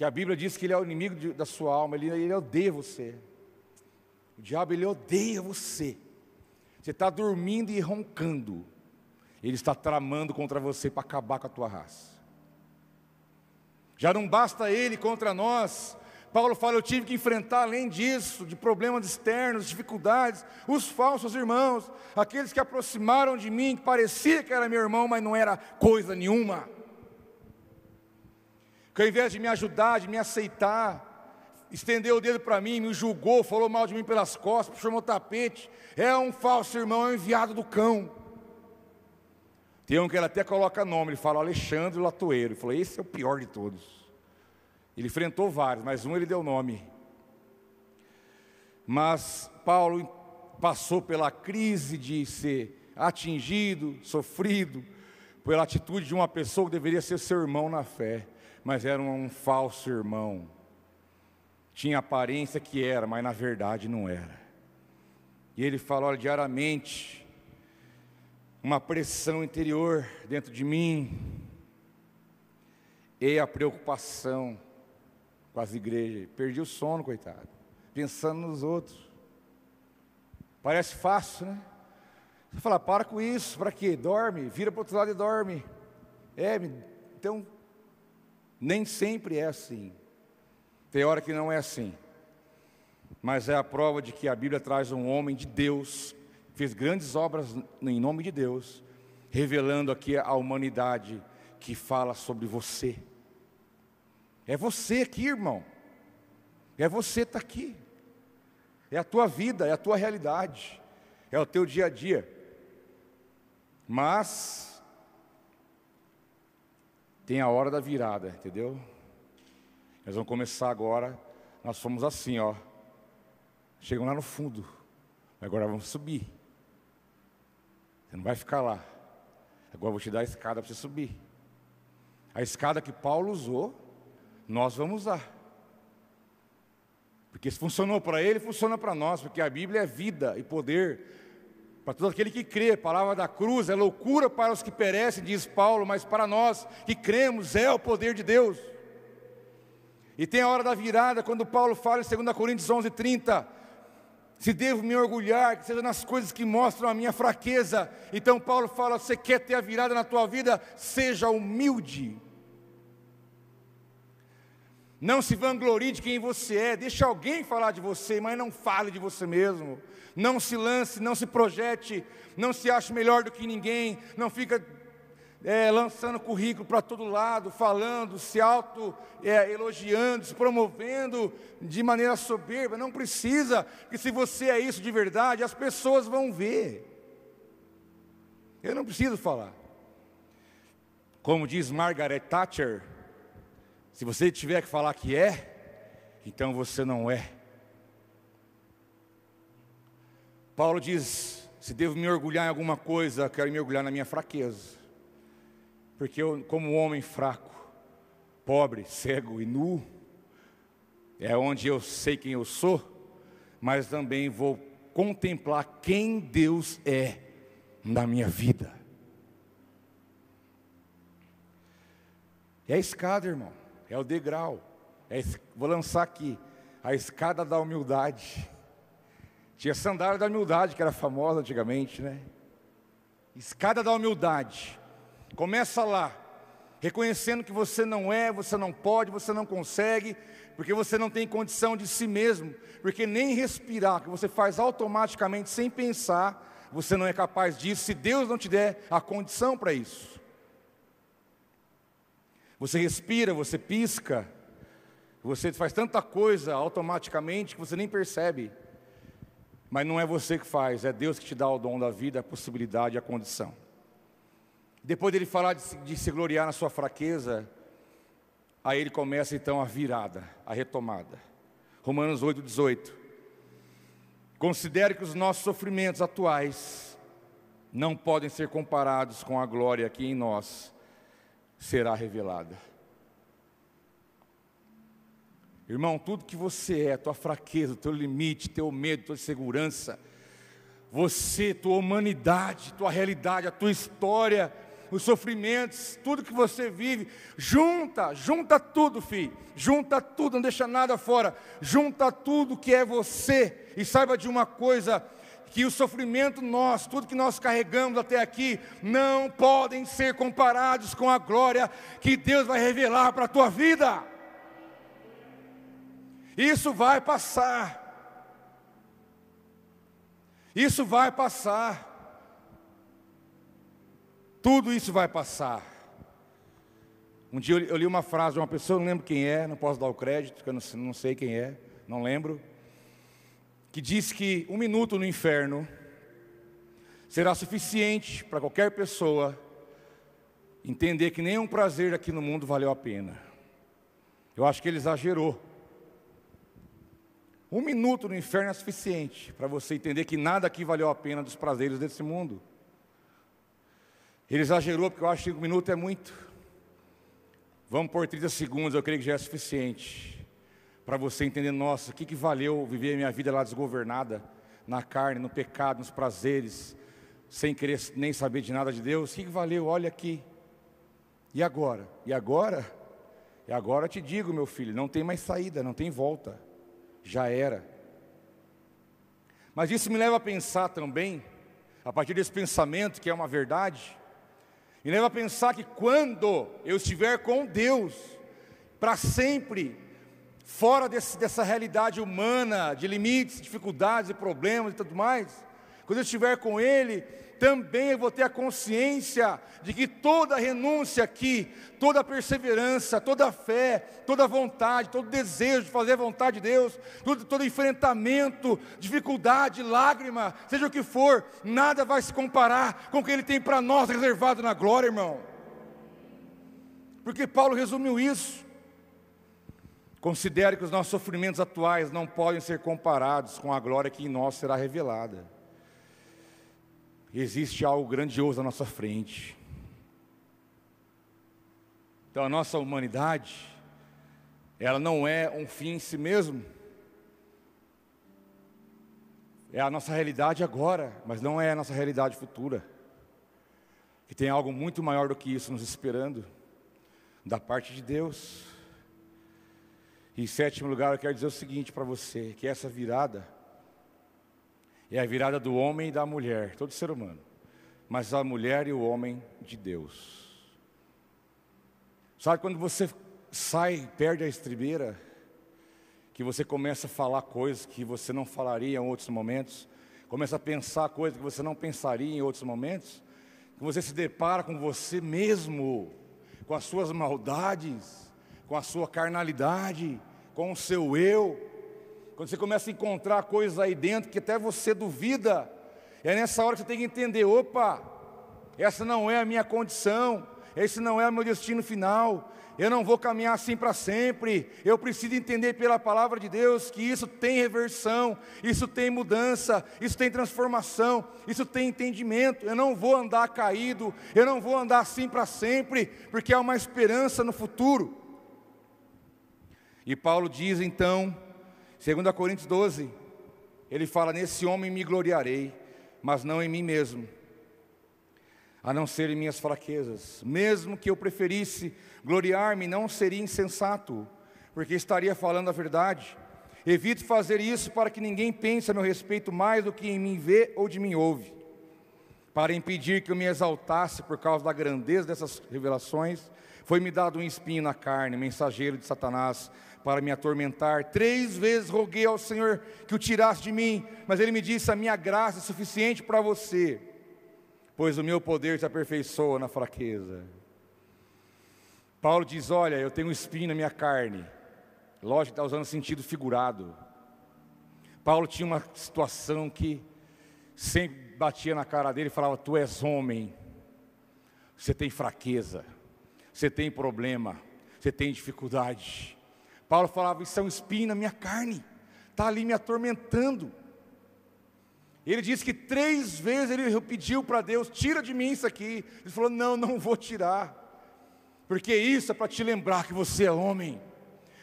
que a Bíblia diz que ele é o inimigo de, da sua alma, ele, ele odeia você. O diabo, ele odeia você. Você está dormindo e roncando, ele está tramando contra você para acabar com a tua raça. Já não basta ele contra nós Paulo fala: Eu tive que enfrentar, além disso, de problemas externos, dificuldades, os falsos irmãos, aqueles que aproximaram de mim, que parecia que era meu irmão, mas não era coisa nenhuma. Que ao invés de me ajudar, de me aceitar, estendeu o dedo para mim, me julgou, falou mal de mim pelas costas, puxou meu tapete. É um falso irmão, é um enviado do cão. Tem um que ele até coloca nome, ele fala Alexandre Latoeiro. Ele falou: Esse é o pior de todos. Ele enfrentou vários, mas um ele deu nome. Mas Paulo passou pela crise de ser atingido, sofrido, pela atitude de uma pessoa que deveria ser seu irmão na fé, mas era um falso irmão. Tinha aparência que era, mas na verdade não era. E ele fala: olha, diariamente, uma pressão interior dentro de mim, e a preocupação com as igrejas. Perdi o sono, coitado, pensando nos outros. Parece fácil, né? Você fala, para com isso, para quê? Dorme, vira para o outro lado e dorme. É, então, nem sempre é assim. Tem hora que não é assim. Mas é a prova de que a Bíblia traz um homem de Deus, fez grandes obras em nome de Deus, revelando aqui a humanidade que fala sobre você. É você aqui, irmão. É você estar tá aqui. É a tua vida, é a tua realidade, é o teu dia a dia. Mas tem a hora da virada, entendeu? Nós vamos começar agora. Nós fomos assim, ó. Chegam lá no fundo. Agora vamos subir. Você não vai ficar lá. Agora eu vou te dar a escada para você subir. A escada que Paulo usou nós vamos usar. Porque se funcionou para ele, funciona para nós, porque a Bíblia é vida e poder para todo aquele que crê. A palavra da cruz é loucura para os que perecem, diz Paulo, mas para nós que cremos é o poder de Deus. E tem a hora da virada, quando Paulo fala em 2 Coríntios 11, 30, se devo me orgulhar, que seja nas coisas que mostram a minha fraqueza. Então Paulo fala: você quer ter a virada na tua vida? Seja humilde. Não se vanglorie de quem você é, deixe alguém falar de você, mas não fale de você mesmo. Não se lance, não se projete, não se ache melhor do que ninguém, não fica é, lançando currículo para todo lado, falando, se auto é, elogiando, se promovendo de maneira soberba. Não precisa, porque se você é isso de verdade, as pessoas vão ver. Eu não preciso falar. Como diz Margaret Thatcher, se você tiver que falar que é, então você não é. Paulo diz: se devo me orgulhar em alguma coisa, quero me orgulhar na minha fraqueza. Porque eu, como homem fraco, pobre, cego e nu, é onde eu sei quem eu sou, mas também vou contemplar quem Deus é na minha vida. É a escada, irmão é o degrau. É, vou lançar aqui, a escada da humildade. Tinha sandália da humildade, que era famosa antigamente, né? Escada da humildade. Começa lá, reconhecendo que você não é, você não pode, você não consegue, porque você não tem condição de si mesmo, porque nem respirar, que você faz automaticamente sem pensar, você não é capaz disso, se Deus não te der a condição para isso. Você respira, você pisca, você faz tanta coisa automaticamente que você nem percebe. Mas não é você que faz, é Deus que te dá o dom da vida, a possibilidade, a condição. Depois dele falar de se, de se gloriar na sua fraqueza, aí ele começa então a virada, a retomada. Romanos 8, 18. Considere que os nossos sofrimentos atuais não podem ser comparados com a glória que em nós será revelada. Irmão, tudo que você é, tua fraqueza, teu limite, teu medo, tua insegurança, você, tua humanidade, tua realidade, a tua história, os sofrimentos, tudo que você vive, junta, junta tudo, filho, junta tudo, não deixa nada fora, junta tudo que é você, e saiba de uma coisa, que o sofrimento nosso, tudo que nós carregamos até aqui, não podem ser comparados com a glória que Deus vai revelar para a tua vida. Isso vai passar. Isso vai passar. Tudo isso vai passar. Um dia eu li uma frase de uma pessoa, não lembro quem é, não posso dar o crédito, porque eu não sei quem é, não lembro, que diz que um minuto no inferno será suficiente para qualquer pessoa entender que nenhum prazer aqui no mundo valeu a pena. Eu acho que ele exagerou. Um minuto no inferno é suficiente para você entender que nada aqui valeu a pena dos prazeres desse mundo. Ele exagerou porque eu acho que um minuto é muito. Vamos por 30 segundos, eu creio que já é suficiente para você entender, nossa, o que, que valeu viver a minha vida lá desgovernada, na carne, no pecado, nos prazeres, sem querer nem saber de nada de Deus, o que, que valeu? Olha aqui. E agora? E agora? E agora te digo, meu filho, não tem mais saída, não tem volta já era. Mas isso me leva a pensar também, a partir desse pensamento que é uma verdade, me leva a pensar que quando eu estiver com Deus, para sempre, fora desse, dessa realidade humana, de limites, dificuldades e problemas e tudo mais, quando eu estiver com Ele, também eu vou ter a consciência de que toda renúncia aqui, toda perseverança, toda fé, toda vontade, todo desejo de fazer a vontade de Deus, todo, todo enfrentamento, dificuldade, lágrima, seja o que for, nada vai se comparar com o que Ele tem para nós reservado na glória, irmão. Porque Paulo resumiu isso. Considere que os nossos sofrimentos atuais não podem ser comparados com a glória que em nós será revelada existe algo grandioso à nossa frente. Então a nossa humanidade, ela não é um fim em si mesmo. É a nossa realidade agora, mas não é a nossa realidade futura. Que tem algo muito maior do que isso nos esperando, da parte de Deus. Em sétimo lugar, eu quero dizer o seguinte para você: que essa virada é a virada do homem e da mulher, todo ser humano. Mas a mulher e o homem de Deus. Sabe quando você sai, perde a estribeira, que você começa a falar coisas que você não falaria em outros momentos, começa a pensar coisas que você não pensaria em outros momentos, que você se depara com você mesmo, com as suas maldades, com a sua carnalidade, com o seu eu, quando você começa a encontrar coisas aí dentro que até você duvida, é nessa hora que você tem que entender: opa, essa não é a minha condição, esse não é o meu destino final, eu não vou caminhar assim para sempre. Eu preciso entender pela palavra de Deus que isso tem reversão, isso tem mudança, isso tem transformação, isso tem entendimento. Eu não vou andar caído, eu não vou andar assim para sempre, porque há uma esperança no futuro. E Paulo diz então 2 Coríntios 12, ele fala: Nesse homem me gloriarei, mas não em mim mesmo, a não ser em minhas fraquezas. Mesmo que eu preferisse gloriar-me, não seria insensato, porque estaria falando a verdade. Evito fazer isso para que ninguém pense a meu respeito mais do que em mim vê ou de mim ouve. Para impedir que eu me exaltasse por causa da grandeza dessas revelações, foi-me dado um espinho na carne, mensageiro de Satanás, para me atormentar. Três vezes roguei ao Senhor que o tirasse de mim, mas ele me disse: A minha graça é suficiente para você, pois o meu poder se aperfeiçoa na fraqueza. Paulo diz: Olha, eu tenho um espinho na minha carne. Lógico que está usando sentido figurado. Paulo tinha uma situação que sempre batia na cara dele e falava: Tu és homem, você tem fraqueza, você tem problema, você tem dificuldade. Paulo falava: Isso é um espinho na minha carne, está ali me atormentando. Ele disse que três vezes ele pediu para Deus: Tira de mim isso aqui. Ele falou: Não, não vou tirar, porque isso é para te lembrar que você é homem.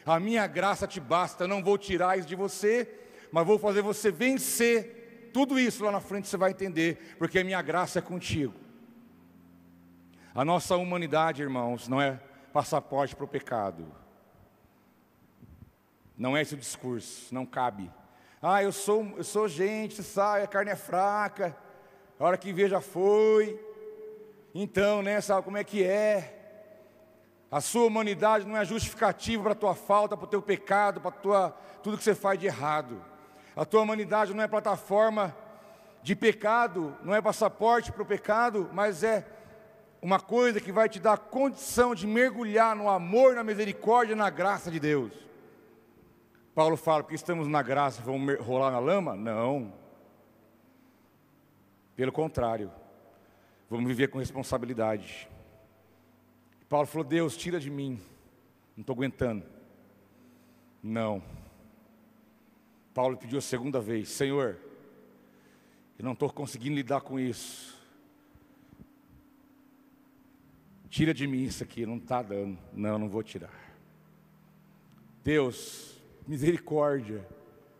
A minha graça te basta, não vou tirar isso de você, mas vou fazer você vencer tudo isso lá na frente você vai entender, porque a minha graça é contigo. A nossa humanidade, irmãos, não é passaporte para o pecado. Não é esse o discurso, não cabe. Ah, eu sou, eu sou gente, sabe, a carne é fraca, a hora que vê já foi. Então, né, sabe como é que é? A sua humanidade não é justificativa para a tua falta, para o teu pecado, para tua, tudo que você faz de errado. A tua humanidade não é plataforma de pecado, não é passaporte para o pecado, mas é uma coisa que vai te dar condição de mergulhar no amor, na misericórdia, na graça de Deus. Paulo fala, porque estamos na graça, vamos rolar na lama? Não. Pelo contrário, vamos viver com responsabilidade. Paulo falou: Deus, tira de mim, não estou aguentando. Não. Paulo pediu a segunda vez: Senhor, eu não estou conseguindo lidar com isso. Tira de mim isso aqui, não está dando. Não, não vou tirar. Deus, misericórdia.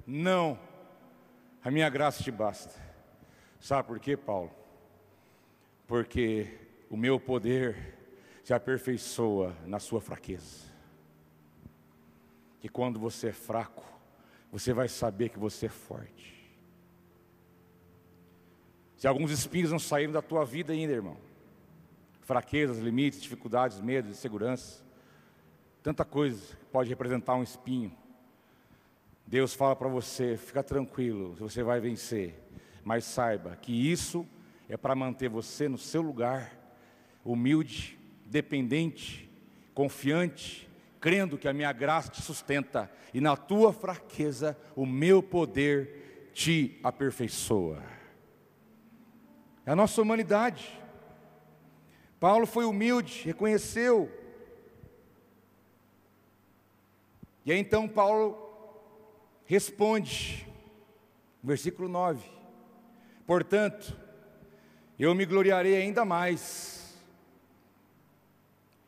Não, a minha graça te basta. Sabe por quê, Paulo? Porque o meu poder se aperfeiçoa na sua fraqueza. Que quando você é fraco, você vai saber que você é forte. Se alguns espinhos não saíram da tua vida ainda, irmão, fraquezas, limites, dificuldades, medos, inseguranças, tanta coisa que pode representar um espinho. Deus fala para você, fica tranquilo, você vai vencer, mas saiba que isso é para manter você no seu lugar, humilde, dependente, confiante, crendo que a minha graça te sustenta e na tua fraqueza o meu poder te aperfeiçoa. É a nossa humanidade. Paulo foi humilde, reconheceu. E aí então Paulo responde, versículo 9: Portanto, eu me gloriarei ainda mais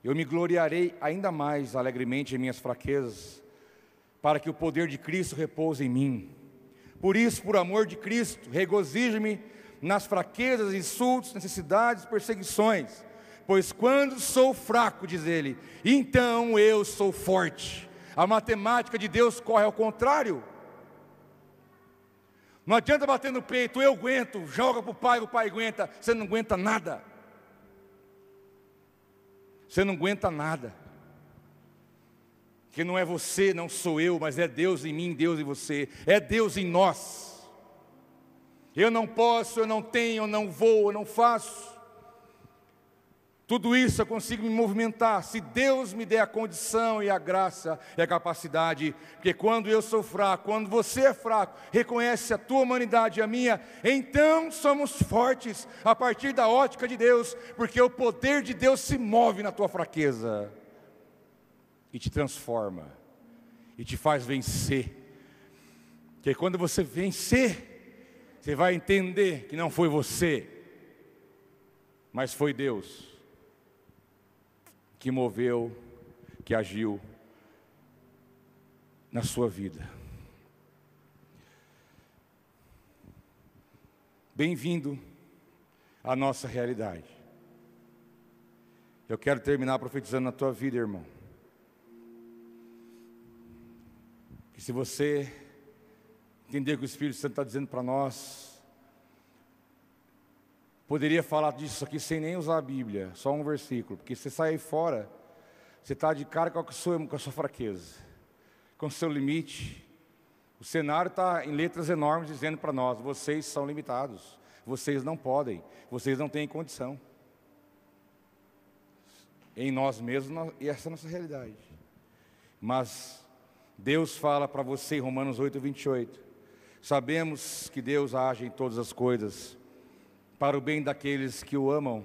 eu me gloriarei ainda mais alegremente em minhas fraquezas, para que o poder de Cristo repouse em mim. Por isso, por amor de Cristo, regozijo-me nas fraquezas, insultos, necessidades, perseguições, pois quando sou fraco, diz ele, então eu sou forte. A matemática de Deus corre ao contrário. Não adianta bater no peito, eu aguento, joga para o pai, o pai aguenta, você não aguenta nada. Você não aguenta nada. Que não é você, não sou eu, mas é Deus em mim, Deus em você. É Deus em nós. Eu não posso, eu não tenho, eu não vou, eu não faço. Tudo isso eu consigo me movimentar se Deus me der a condição e a graça e a capacidade, porque quando eu sou fraco, quando você é fraco, reconhece a tua humanidade e a minha, então somos fortes a partir da ótica de Deus, porque o poder de Deus se move na tua fraqueza e te transforma e te faz vencer. Porque quando você vencer, você vai entender que não foi você, mas foi Deus que moveu, que agiu na sua vida. Bem-vindo à nossa realidade. Eu quero terminar profetizando na tua vida, irmão. Que se você entender o que o Espírito Santo está dizendo para nós, Poderia falar disso aqui sem nem usar a Bíblia, só um versículo, porque você sai fora, você está de cara com a, sua, com a sua fraqueza, com o seu limite. O cenário está em letras enormes dizendo para nós: vocês são limitados, vocês não podem, vocês não têm condição. Em nós mesmos, e essa é a nossa realidade. Mas Deus fala para você em Romanos 8, 28. Sabemos que Deus age em todas as coisas para o bem daqueles que o amam,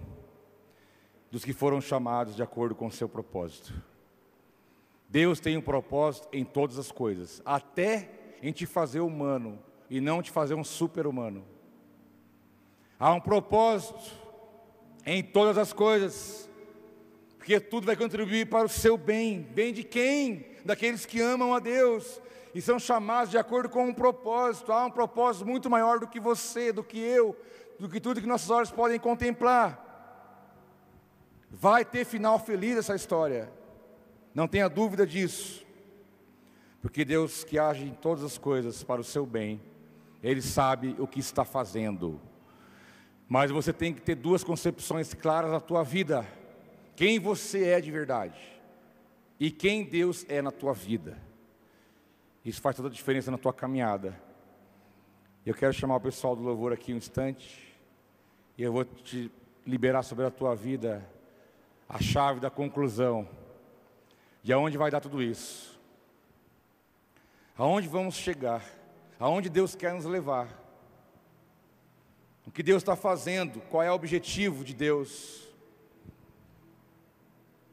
dos que foram chamados de acordo com o seu propósito. Deus tem um propósito em todas as coisas, até em te fazer humano e não te fazer um super-humano. Há um propósito em todas as coisas, porque tudo vai contribuir para o seu bem. Bem de quem? Daqueles que amam a Deus e são chamados de acordo com um propósito. Há um propósito muito maior do que você, do que eu, do que tudo que nossos olhos podem contemplar. Vai ter final feliz essa história, não tenha dúvida disso, porque Deus que age em todas as coisas para o seu bem, Ele sabe o que está fazendo. Mas você tem que ter duas concepções claras na tua vida: quem você é de verdade e quem Deus é na tua vida. Isso faz toda a diferença na tua caminhada. Eu quero chamar o pessoal do louvor aqui um instante, e eu vou te liberar sobre a tua vida a chave da conclusão de aonde vai dar tudo isso. Aonde vamos chegar? Aonde Deus quer nos levar? O que Deus está fazendo? Qual é o objetivo de Deus?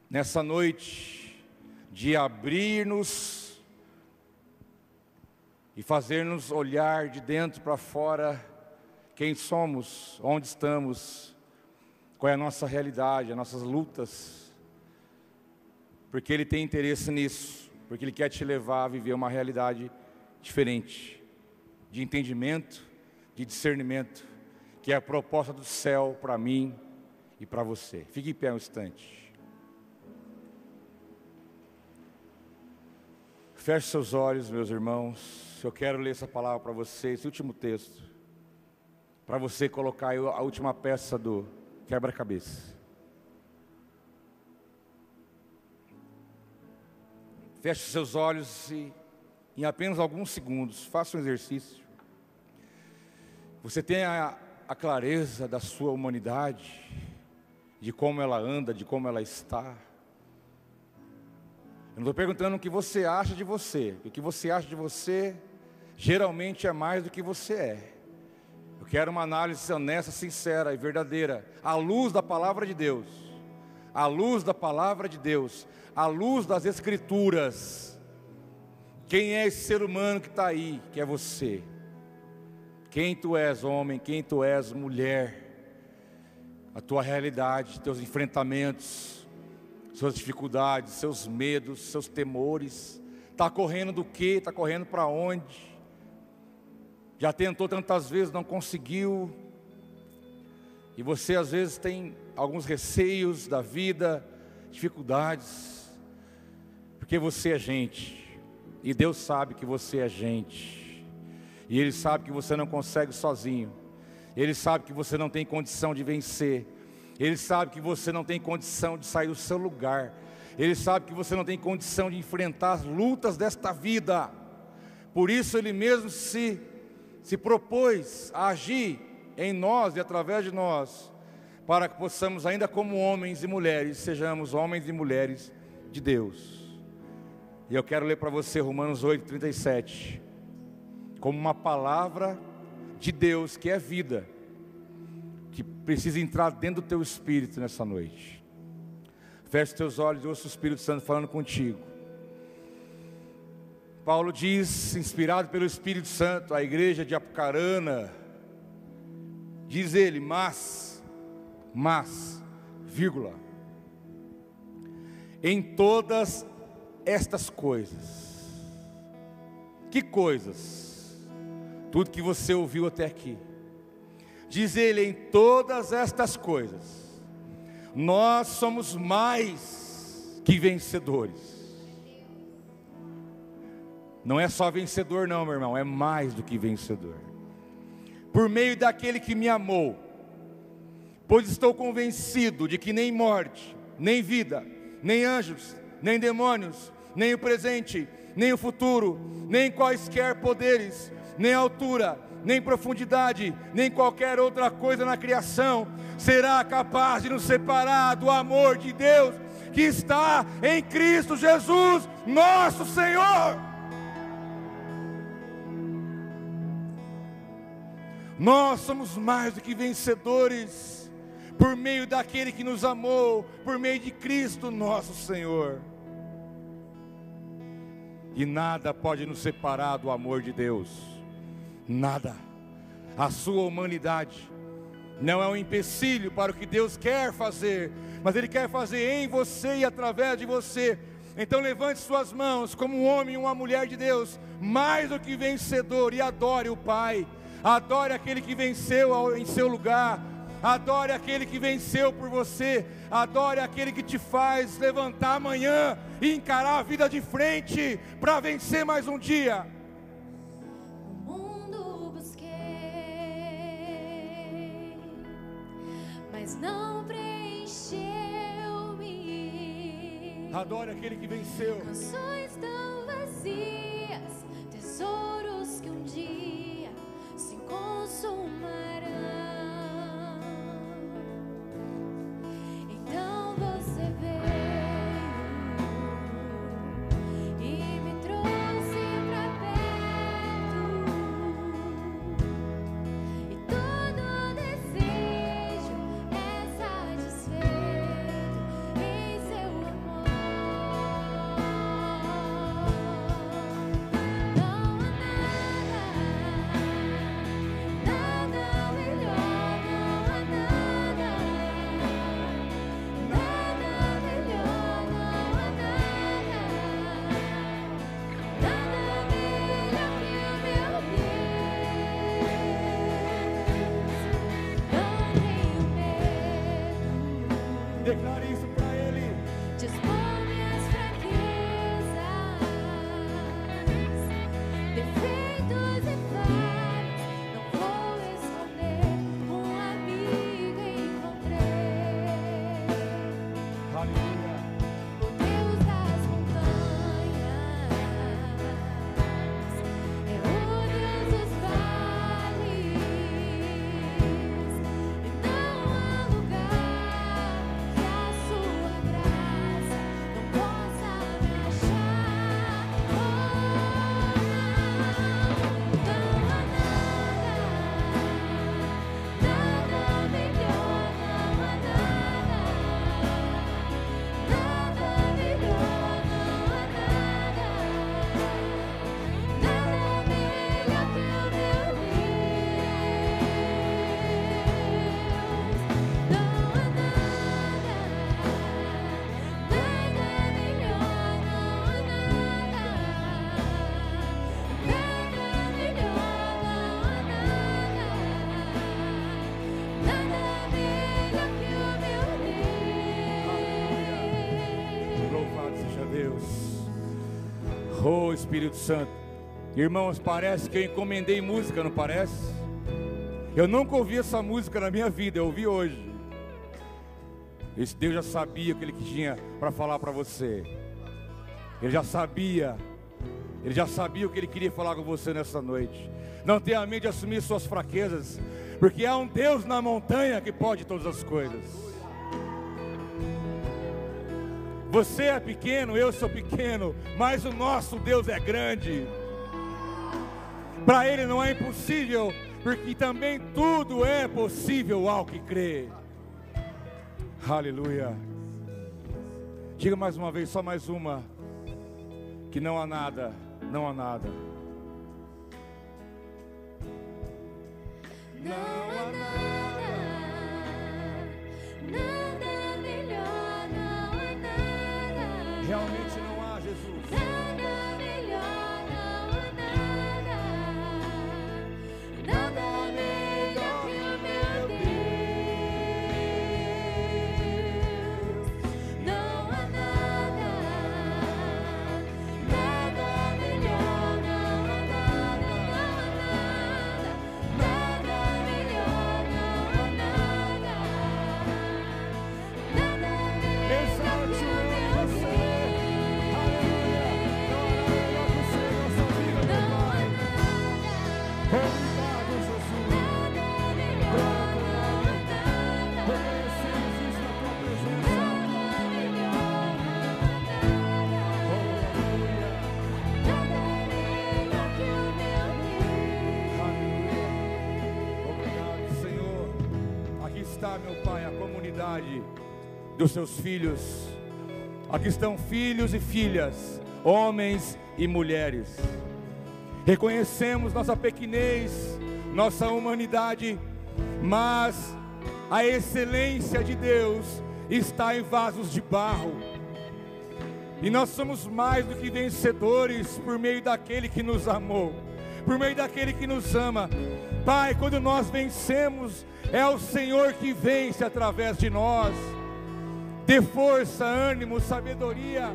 Nessa noite, de abrir-nos e fazer-nos olhar de dentro para fora quem somos, onde estamos, qual é a nossa realidade, as nossas lutas, porque Ele tem interesse nisso, porque Ele quer te levar a viver uma realidade diferente, de entendimento, de discernimento, que é a proposta do céu para mim e para você. Fique em pé um instante. Feche seus olhos, meus irmãos. Eu quero ler essa palavra para você, esse último texto, para você colocar a última peça do quebra-cabeça. Feche seus olhos e, em apenas alguns segundos, faça um exercício. Você tem a, a clareza da sua humanidade, de como ela anda, de como ela está. Eu não estou perguntando o que você acha de você. O que você acha de você geralmente é mais do que você é. Eu quero uma análise honesta, sincera e verdadeira, à luz da palavra de Deus. À luz da palavra de Deus, à luz das Escrituras. Quem é esse ser humano que está aí, que é você? Quem tu és, homem, quem tu és, mulher? A tua realidade, teus enfrentamentos, suas dificuldades, seus medos, seus temores. Está correndo do que? Está correndo para onde? Já tentou tantas vezes, não conseguiu. E você às vezes tem alguns receios da vida, dificuldades, porque você é gente, e Deus sabe que você é gente, e Ele sabe que você não consegue sozinho, Ele sabe que você não tem condição de vencer, ele sabe que você não tem condição de sair do seu lugar. Ele sabe que você não tem condição de enfrentar as lutas desta vida. Por isso ele mesmo se se propôs a agir em nós e através de nós, para que possamos ainda como homens e mulheres, sejamos homens e mulheres de Deus. E eu quero ler para você Romanos 8:37, como uma palavra de Deus que é vida que precisa entrar dentro do teu espírito nessa noite. Feche teus olhos e ouça o Espírito Santo falando contigo. Paulo diz, inspirado pelo Espírito Santo, à igreja de Apucarana, diz ele, mas, mas, vírgula, em todas estas coisas, que coisas? Tudo que você ouviu até aqui, Diz ele: em todas estas coisas, nós somos mais que vencedores. Não é só vencedor, não, meu irmão, é mais do que vencedor. Por meio daquele que me amou, pois estou convencido de que nem morte, nem vida, nem anjos, nem demônios, nem o presente, nem o futuro, nem quaisquer poderes, nem altura, nem profundidade, nem qualquer outra coisa na criação será capaz de nos separar do amor de Deus que está em Cristo Jesus, nosso Senhor. Nós somos mais do que vencedores por meio daquele que nos amou, por meio de Cristo, nosso Senhor. E nada pode nos separar do amor de Deus nada. A sua humanidade não é um empecilho para o que Deus quer fazer, mas Ele quer fazer em você e através de você. Então levante suas mãos como um homem e uma mulher de Deus, mais do que vencedor, e adore o Pai. Adore aquele que venceu em seu lugar. Adore aquele que venceu por você. Adore aquele que te faz levantar amanhã e encarar a vida de frente para vencer mais um dia. mas não preencheu-me. Adore aquele que venceu. Canções tão vazias, tesouros que um dia consumarão. Espírito Santo. Irmãos, parece que eu encomendei música, não parece? Eu nunca ouvi essa música na minha vida, eu ouvi hoje. Esse Deus já sabia o que ele tinha para falar para você. Ele já sabia. Ele já sabia o que ele queria falar com você nessa noite. Não tenha medo de assumir suas fraquezas, porque há um Deus na montanha que pode todas as coisas. Você é pequeno, eu sou pequeno, mas o nosso Deus é grande. Para Ele não é impossível, porque também tudo é possível ao que crê. Aleluia. Diga mais uma vez, só mais uma. Que não há nada, não há nada. Não dos seus filhos. Aqui estão filhos e filhas, homens e mulheres. Reconhecemos nossa pequenez, nossa humanidade, mas a excelência de Deus está em vasos de barro. E nós somos mais do que vencedores por meio daquele que nos amou, por meio daquele que nos ama. Pai, quando nós vencemos, é o Senhor que vence através de nós. Dê força, ânimo, sabedoria,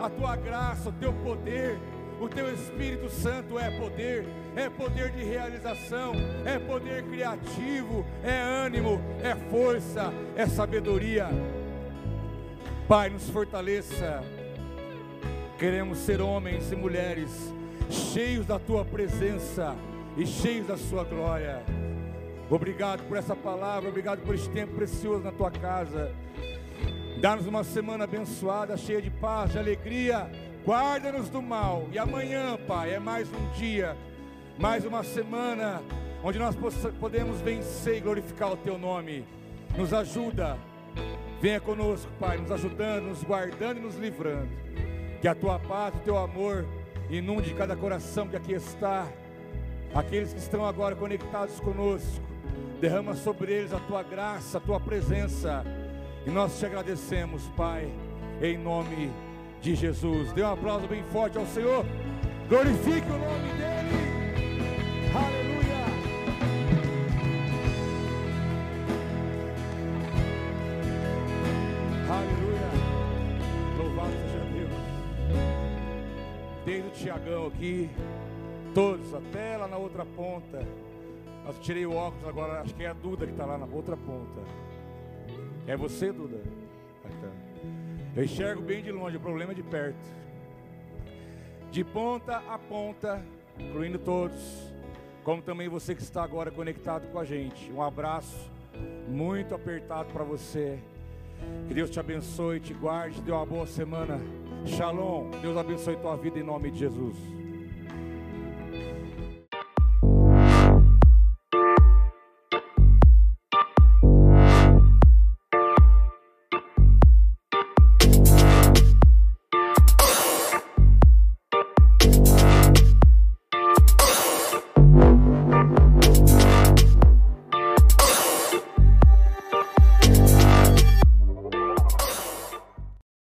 a tua graça, o teu poder, o teu Espírito Santo é poder, é poder de realização, é poder criativo, é ânimo, é força, é sabedoria. Pai, nos fortaleça. Queremos ser homens e mulheres cheios da tua presença e cheios da sua glória. Obrigado por essa palavra, obrigado por este tempo precioso na tua casa. Dá-nos uma semana abençoada, cheia de paz, de alegria. Guarda-nos do mal. E amanhã, Pai, é mais um dia, mais uma semana onde nós podemos vencer e glorificar o teu nome. Nos ajuda. Venha conosco, Pai, nos ajudando, nos guardando e nos livrando. Que a tua paz, o teu amor inunde cada coração que aqui está. Aqueles que estão agora conectados conosco, derrama sobre eles a tua graça, a tua presença. E nós te agradecemos, Pai, em nome de Jesus. Dê um aplauso bem forte ao Senhor. Glorifique o nome dele. Aleluia. Aleluia. Louvado seja Deus. Desde o Tiagão aqui, todos, até lá na outra ponta. Mas tirei o óculos agora, acho que é a Duda que está lá na outra ponta. É você, Duda? Ah, tá. Eu enxergo bem de longe, o problema é de perto. De ponta a ponta, incluindo todos, como também você que está agora conectado com a gente. Um abraço muito apertado para você. Que Deus te abençoe, te guarde, te dê uma boa semana. Shalom. Deus abençoe tua vida em nome de Jesus.